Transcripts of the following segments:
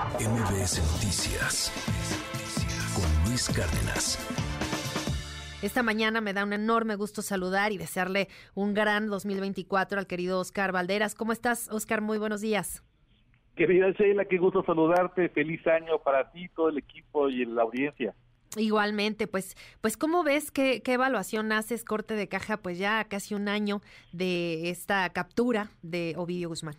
MBS Noticias con Luis Cárdenas. Esta mañana me da un enorme gusto saludar y desearle un gran 2024 al querido Oscar Valderas. ¿Cómo estás, Oscar? Muy buenos días. Querida Sheila, qué gusto saludarte. Feliz año para ti, todo el equipo y la audiencia. Igualmente, pues, pues ¿cómo ves qué, qué evaluación haces, corte de caja, pues ya casi un año de esta captura de Ovidio Guzmán?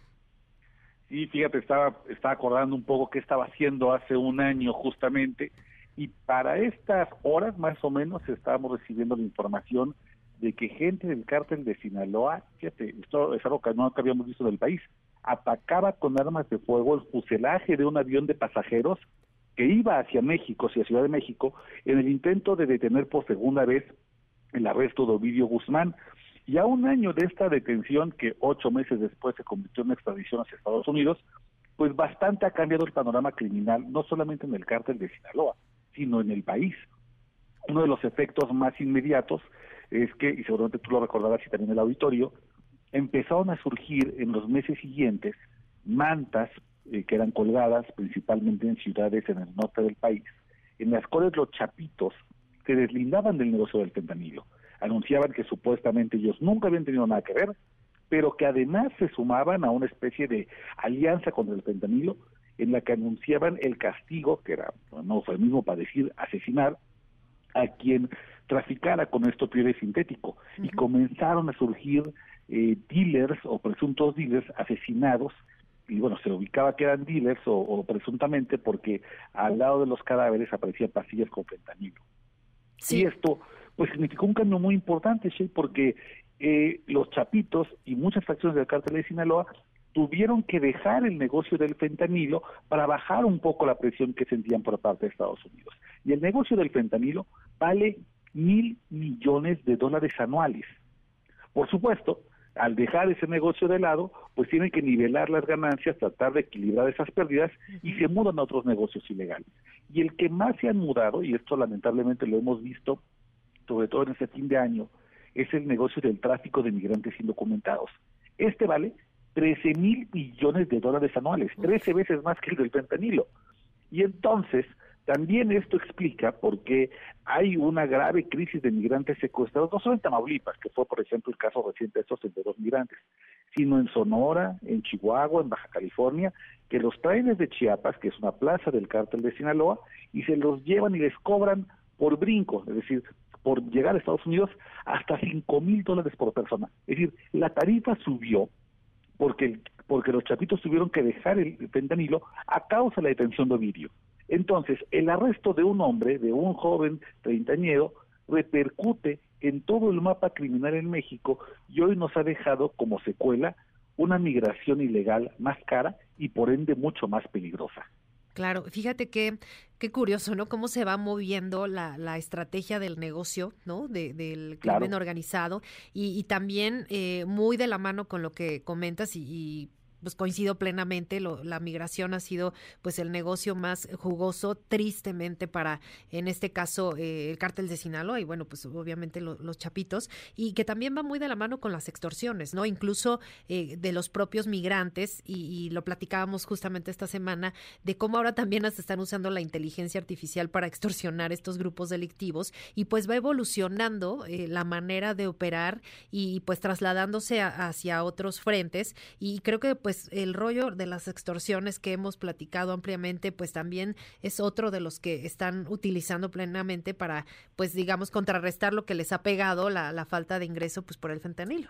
Sí, fíjate, estaba, estaba acordando un poco qué estaba haciendo hace un año justamente, y para estas horas más o menos estábamos recibiendo la información de que gente del cártel de Sinaloa, fíjate, esto es algo que no habíamos visto del país, atacaba con armas de fuego el fuselaje de un avión de pasajeros que iba hacia México, hacia Ciudad de México, en el intento de detener por segunda vez el arresto de Ovidio Guzmán. Y a un año de esta detención, que ocho meses después se convirtió en extradición hacia Estados Unidos, pues bastante ha cambiado el panorama criminal, no solamente en el cártel de Sinaloa, sino en el país. Uno de los efectos más inmediatos es que, y seguramente tú lo recordarás y también el auditorio, empezaron a surgir en los meses siguientes mantas eh, que eran colgadas principalmente en ciudades en el norte del país, en las cuales los chapitos se deslindaban del negocio del fentanilo. Anunciaban que supuestamente ellos nunca habían tenido nada que ver, pero que además se sumaban a una especie de alianza contra el fentanilo en la que anunciaban el castigo, que era no fue el mismo para decir asesinar, a quien traficara con esto piede sintético. Y comenzaron a surgir eh, dealers o presuntos dealers asesinados y bueno, se ubicaba que eran dealers o, presuntamente porque al lado de los cadáveres aparecían pastillas con fentanilo. Y esto pues significó un cambio muy importante, porque eh, los chapitos y muchas facciones del cártel de Sinaloa tuvieron que dejar el negocio del fentanilo para bajar un poco la presión que sentían por parte de Estados Unidos. Y el negocio del fentanilo vale mil millones de dólares anuales. Por supuesto, al dejar ese negocio de lado, pues tienen que nivelar las ganancias, tratar de equilibrar esas pérdidas y se mudan a otros negocios ilegales. Y el que más se han mudado, y esto lamentablemente lo hemos visto, sobre todo en este fin de año, es el negocio del tráfico de migrantes indocumentados. Este vale 13 mil millones de dólares anuales, 13 veces más que el del fentanilo. Y entonces, también esto explica por qué hay una grave crisis de migrantes secuestrados, no solo en Tamaulipas, que fue, por ejemplo, el caso reciente de estos dos migrantes, sino en Sonora, en Chihuahua, en Baja California, que los traen desde Chiapas, que es una plaza del cártel de Sinaloa, y se los llevan y les cobran por brinco, es decir, por llegar a Estados Unidos hasta 5 mil dólares por persona. Es decir, la tarifa subió porque, porque los chapitos tuvieron que dejar el fentanilo a causa de la detención de Ovidio. Entonces, el arresto de un hombre, de un joven treintañero, repercute en todo el mapa criminal en México y hoy nos ha dejado como secuela una migración ilegal más cara y por ende mucho más peligrosa. Claro, fíjate que qué curioso, ¿no? Cómo se va moviendo la, la estrategia del negocio, ¿no? De, del crimen organizado y, y también eh, muy de la mano con lo que comentas y, y pues coincido plenamente, la migración ha sido pues el negocio más jugoso, tristemente para, en este caso, eh, el cártel de Sinaloa y bueno, pues obviamente los chapitos, y que también va muy de la mano con las extorsiones, ¿no? Incluso eh, de los propios migrantes, y, lo platicábamos justamente esta semana, de cómo ahora también se están usando la inteligencia artificial para extorsionar estos grupos delictivos, y pues va evolucionando eh, la manera de operar y pues trasladándose hacia otros frentes, y creo que pues pues el rollo de las extorsiones que hemos platicado ampliamente, pues también es otro de los que están utilizando plenamente para, pues digamos, contrarrestar lo que les ha pegado la, la falta de ingreso, pues por el fentanilo.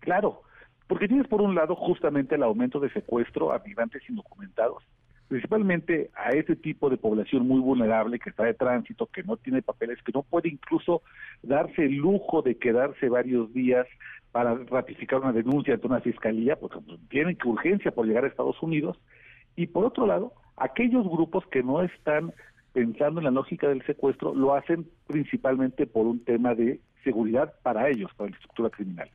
Claro, porque tienes por un lado justamente el aumento de secuestro a migrantes indocumentados, principalmente a ese tipo de población muy vulnerable que está de tránsito, que no tiene papeles, que no puede incluso darse el lujo de quedarse varios días para ratificar una denuncia ante una fiscalía, porque tienen que urgencia por llegar a Estados Unidos, y por otro lado, aquellos grupos que no están pensando en la lógica del secuestro lo hacen principalmente por un tema de seguridad para ellos, para la estructura criminal.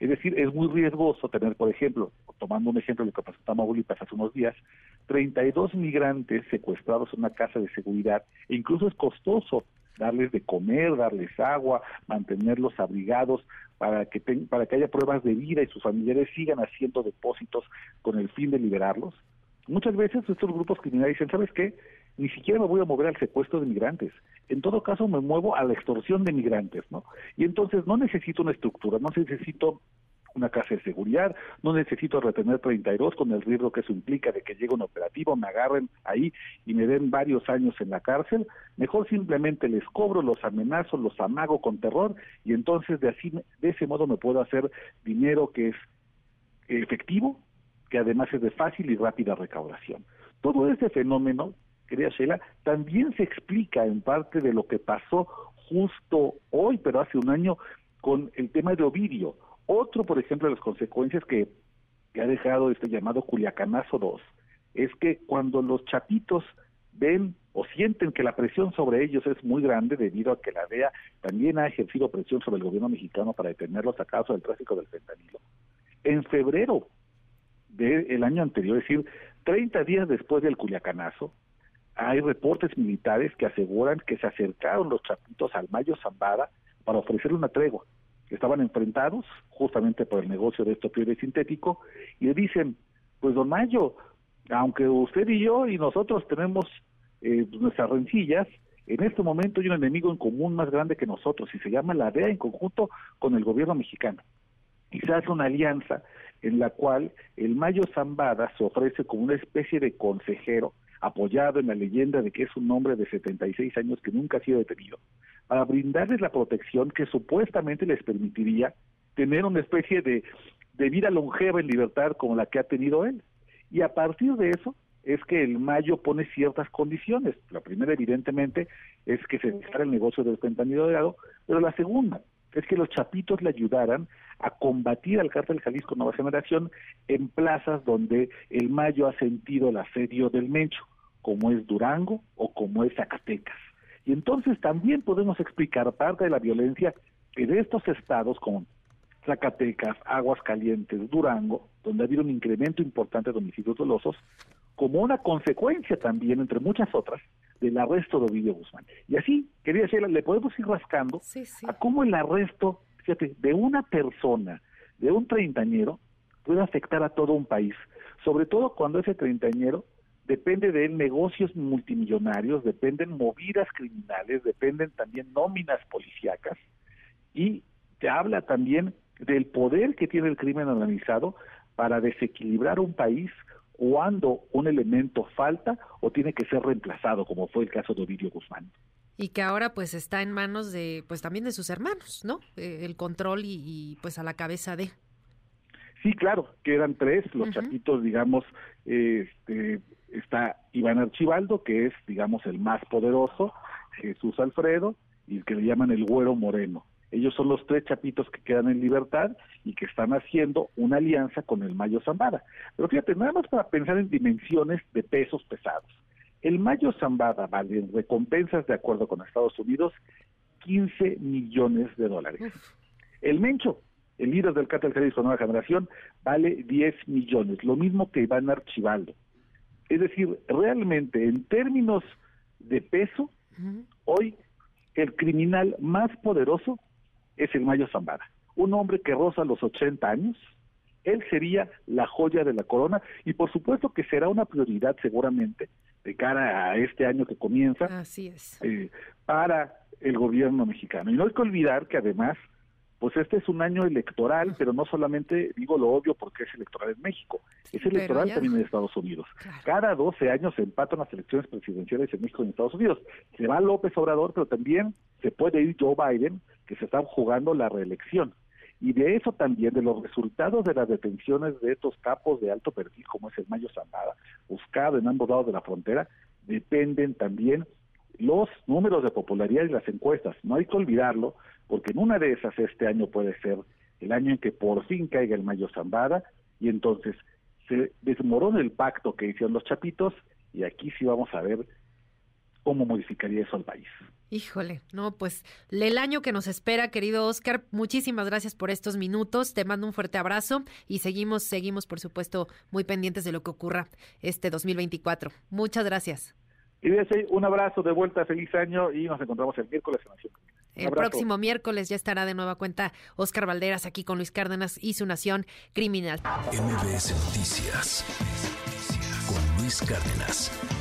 Es decir, es muy riesgoso tener, por ejemplo, tomando un ejemplo de lo que pasó en Tamaulipas hace unos días, 32 migrantes secuestrados en una casa de seguridad, e incluso es costoso darles de comer, darles agua, mantenerlos abrigados para que para que haya pruebas de vida y sus familiares sigan haciendo depósitos con el fin de liberarlos. Muchas veces estos grupos criminales dicen, ¿sabes qué? Ni siquiera me voy a mover al secuestro de migrantes. En todo caso, me muevo a la extorsión de migrantes, ¿no? Y entonces no necesito una estructura, no necesito una casa de seguridad, no necesito retener 32 con el riesgo que eso implica de que llegue un operativo, me agarren ahí y me den varios años en la cárcel, mejor simplemente les cobro, los amenazo, los amago con terror y entonces de así de ese modo me puedo hacer dinero que es efectivo, que además es de fácil y rápida recaudación. Todo este fenómeno, querida Sheila, también se explica en parte de lo que pasó justo hoy, pero hace un año, con el tema de Ovidio. Otro, por ejemplo, de las consecuencias que, ha dejado este llamado Culiacanazo 2 es que cuando los chapitos ven o sienten que la presión sobre ellos es muy grande debido a que la DEA también ha ejercido presión sobre el gobierno mexicano para detenerlos a causa del tráfico del fentanilo. En febrero del año anterior, es decir, 30 días después del Culiacanazo, hay reportes militares que aseguran que se acercaron los chapitos al Mayo Zambada para ofrecerle una tregua. Estaban enfrentados justamente por el negocio de esto opioide sintético y le dicen, pues don Mayo, aunque usted y yo y nosotros tenemos eh, nuestras rencillas, en este momento hay un enemigo en común más grande que nosotros y se llama la DEA en conjunto con el gobierno mexicano. Y se hace una alianza en la cual el Mayo Zambada se ofrece como una especie de consejero apoyado en la leyenda de que es un hombre de 76 años que nunca ha sido detenido, para brindarles la protección que supuestamente les permitiría tener una especie de, vida longeva en libertad como la que ha tenido él. Y a partir de eso es que el Mayo pone ciertas condiciones. La primera, evidentemente, es que se dejara el negocio del fentanilo dorado, pero la segunda es que los chapitos le ayudaran a combatir al cártel Jalisco Nueva Generación en plazas donde el Mayo ha sentido el asedio del Mencho, como es Durango o como es Zacatecas. Y entonces también podemos explicar parte de la violencia que de estos estados como Zacatecas, Aguascalientes, Durango, donde ha habido un incremento importante de homicidios dolosos, como una consecuencia también, entre muchas otras, del arresto de Ovidio Guzmán. Y así, quería decirle, le podemos ir rascando a cómo el arresto, fíjate, de una persona, de un treintañero, puede afectar a todo un país, sobre todo cuando ese treintañero depende de negocios multimillonarios, dependen movidas criminales, dependen también nóminas policíacas y te habla también del poder que tiene el crimen organizado para desequilibrar un país cuando un elemento falta o tiene que ser reemplazado, como fue el caso de Ovidio Guzmán. Y que ahora pues está en manos de, pues también de sus hermanos, ¿no? Eh, el control y, pues a la cabeza de. Sí, claro, quedan tres, los chapitos, digamos, este, está Iván Archibaldo, que es, digamos, el más poderoso, Jesús Alfredo, y el que le llaman el Güero Moreno. Ellos son los tres chapitos que quedan en libertad y que están haciendo una alianza con el Mayo Zambada. Pero fíjate, nada más para pensar en dimensiones de pesos pesados. El Mayo Zambada vale en recompensas, de acuerdo con Estados Unidos, 15 millones de dólares. El Mencho, el líder del cártel Jalisco Nueva Generación, vale 10 millones, lo mismo que Iván Archibaldo. Es decir, realmente en términos de peso, hoy el criminal más poderoso es el Mayo Zambada, un hombre que roza los 80 años, él sería la joya de la corona y por supuesto que será una prioridad seguramente de cara a este año que comienza Así es. Eh, para el gobierno mexicano. Y no hay que olvidar que además pues este es un año electoral, pero no solamente digo lo obvio porque es electoral en México, es electoral también en Estados Unidos. Cada 12 años se empatan las elecciones presidenciales en México y en Estados Unidos. Se va López Obrador, pero también se puede ir Joe Biden, que se está jugando la reelección. Y de eso también, de los resultados de las detenciones de estos capos de alto perfil, como es el Mayo Zambada, buscado en ambos lados de la frontera, dependen también los números de popularidad y las encuestas. No hay que olvidarlo, porque en una de esas este año puede ser el año en que por fin caiga el Mayo Zambada y entonces se desmorona el pacto que hicieron los chapitos y aquí sí vamos a ver cómo modificaría eso al país. Híjole, no, pues el año que nos espera, querido Oscar, muchísimas gracias por estos minutos, te mando un fuerte abrazo y seguimos, seguimos por supuesto muy pendientes de lo que ocurra este 2024. Muchas gracias. Y un abrazo de vuelta, feliz año y nos encontramos el miércoles en Nación El próximo miércoles ya estará de nueva cuenta Oscar Valderas aquí con Luis Cárdenas y su Nación Criminal. MBS Noticias con Luis Cárdenas.